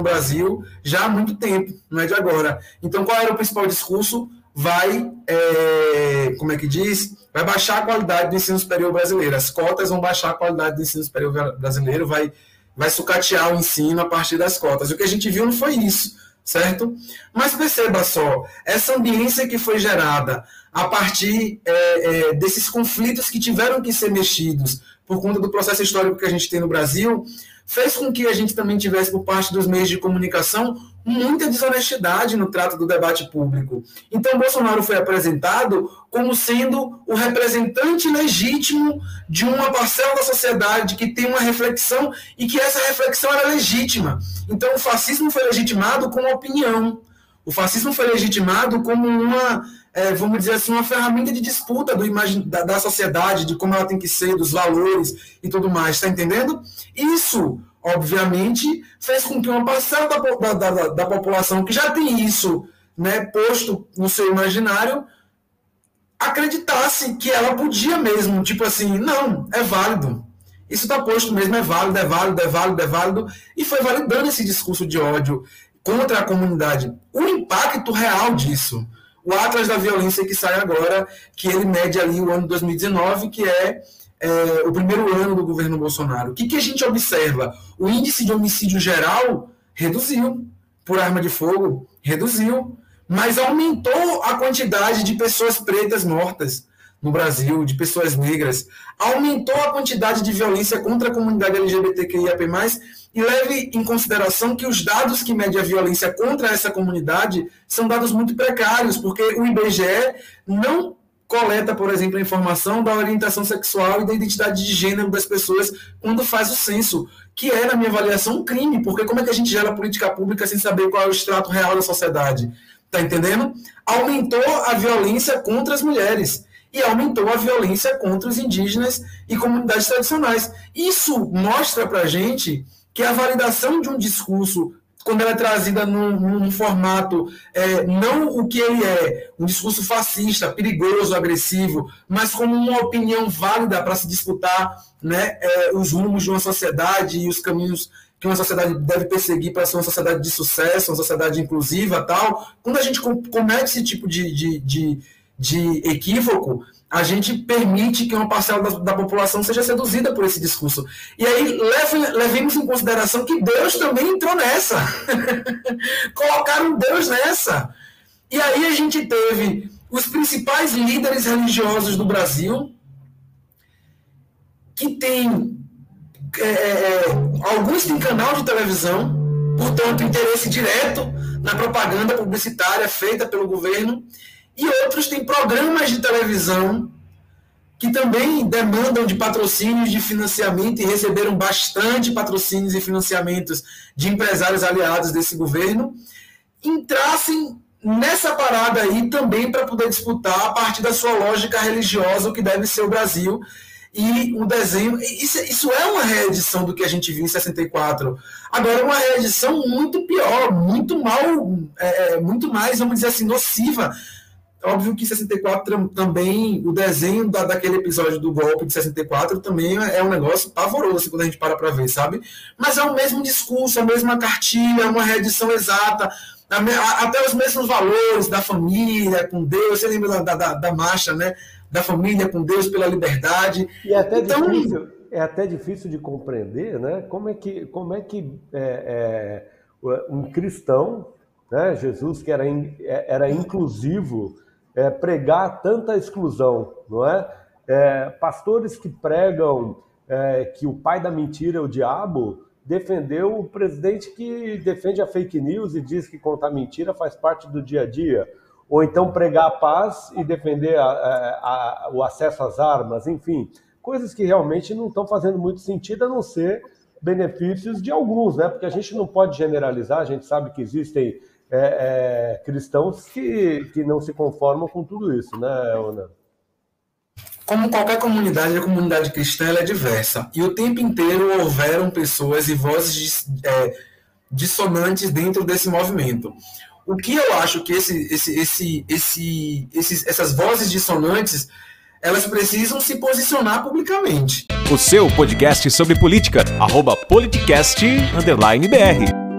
no Brasil já há muito tempo, não é de agora. Então, qual era o principal discurso? Vai, é, como é que diz? Vai baixar a qualidade do ensino superior brasileiro. As cotas vão baixar a qualidade do ensino superior brasileiro, vai, vai sucatear o ensino a partir das cotas. O que a gente viu não foi isso, certo? Mas perceba só, essa ambiência que foi gerada a partir é, é, desses conflitos que tiveram que ser mexidos por conta do processo histórico que a gente tem no Brasil, fez com que a gente também tivesse, por parte dos meios de comunicação, muita desonestidade no trato do debate público. Então, Bolsonaro foi apresentado como sendo o representante legítimo de uma parcela da sociedade que tem uma reflexão e que essa reflexão era legítima. Então, o fascismo foi legitimado como opinião. O fascismo foi legitimado como uma é, vamos dizer assim, uma ferramenta de disputa do da, da, sociedade, de como ela tem que ser, dos valores e tudo mais, está entendendo? Isso, obviamente, fez com que uma parcela da, da, da, da população que já tem isso né, posto no seu imaginário acreditasse que ela podia mesmo, tipo assim, não, é válido. Isso está posto mesmo, é válido, é válido, é válido, é válido, e foi validando esse discurso de ódio contra a comunidade. O impacto real disso o Atlas da Violência que sai agora, que ele mede ali o ano 2019, que é, é o primeiro ano do governo Bolsonaro. O que, que a gente observa? O índice de homicídio geral reduziu por arma de fogo, reduziu, mas aumentou a quantidade de pessoas pretas mortas no Brasil, de pessoas negras, aumentou a quantidade de violência contra a comunidade LGBTQIAP+, e leve em consideração que os dados que medem a violência contra essa comunidade são dados muito precários, porque o IBGE não coleta, por exemplo, a informação da orientação sexual e da identidade de gênero das pessoas quando faz o censo, que é, na minha avaliação, um crime, porque como é que a gente gera política pública sem saber qual é o extrato real da sociedade? Tá entendendo? Aumentou a violência contra as mulheres e aumentou a violência contra os indígenas e comunidades tradicionais. Isso mostra para a gente que a validação de um discurso, quando ela é trazida num, num formato, é, não o que ele é, um discurso fascista, perigoso, agressivo, mas como uma opinião válida para se disputar né, é, os rumos de uma sociedade e os caminhos que uma sociedade deve perseguir para ser uma sociedade de sucesso, uma sociedade inclusiva tal. Quando a gente comete esse tipo de, de, de, de equívoco, a gente permite que uma parcela da, da, população seja seduzida por esse discurso. E aí leve, levemos em consideração que Deus também entrou nessa. Colocaram Deus nessa. E aí a gente teve os principais líderes religiosos do Brasil, que tem. É, é, é, alguns têm canal de televisão, portanto, interesse direto na propaganda publicitária feita pelo governo e outros têm programas de televisão que também demandam de patrocínios de financiamento e receberam bastante patrocínios e financiamentos de empresários aliados desse governo, entrassem nessa parada aí também para poder disputar a partir da sua lógica religiosa o que deve ser o Brasil e o desenho. Isso, isso é uma reedição do que a gente viu em 64. Agora, uma reedição muito pior, muito mal, é, é muito mais, vamos dizer assim, nociva Óbvio que 64 também, o desenho da, daquele episódio do golpe de 64 também é um negócio pavoroso quando a gente para para ver, sabe? Mas é o mesmo discurso, a mesma cartilha, uma reedição exata, até os mesmos valores da família com Deus. Você lembra da, da, da marcha, né? Da família com Deus pela liberdade. E é até então, difícil, é até difícil de compreender, né? Como é que, como é que é, é, um cristão, né? Jesus que era, é, era inclusivo é, pregar tanta exclusão, não é? é pastores que pregam é, que o pai da mentira é o diabo, defendeu o presidente que defende a fake news e diz que contar mentira faz parte do dia a dia. Ou então pregar a paz e defender a, a, a, o acesso às armas, enfim, coisas que realmente não estão fazendo muito sentido, a não ser benefícios de alguns, né? Porque a gente não pode generalizar, a gente sabe que existem é, é, cristãos que, que não se conformam com tudo isso, né, Ana? Como qualquer comunidade, a comunidade cristã é diversa. E o tempo inteiro houveram pessoas e vozes é, dissonantes dentro desse movimento. O que eu acho que esse, esse, esse, esse, esses, essas vozes dissonantes elas precisam se posicionar publicamente. O seu podcast sobre política, arroba politicast_br.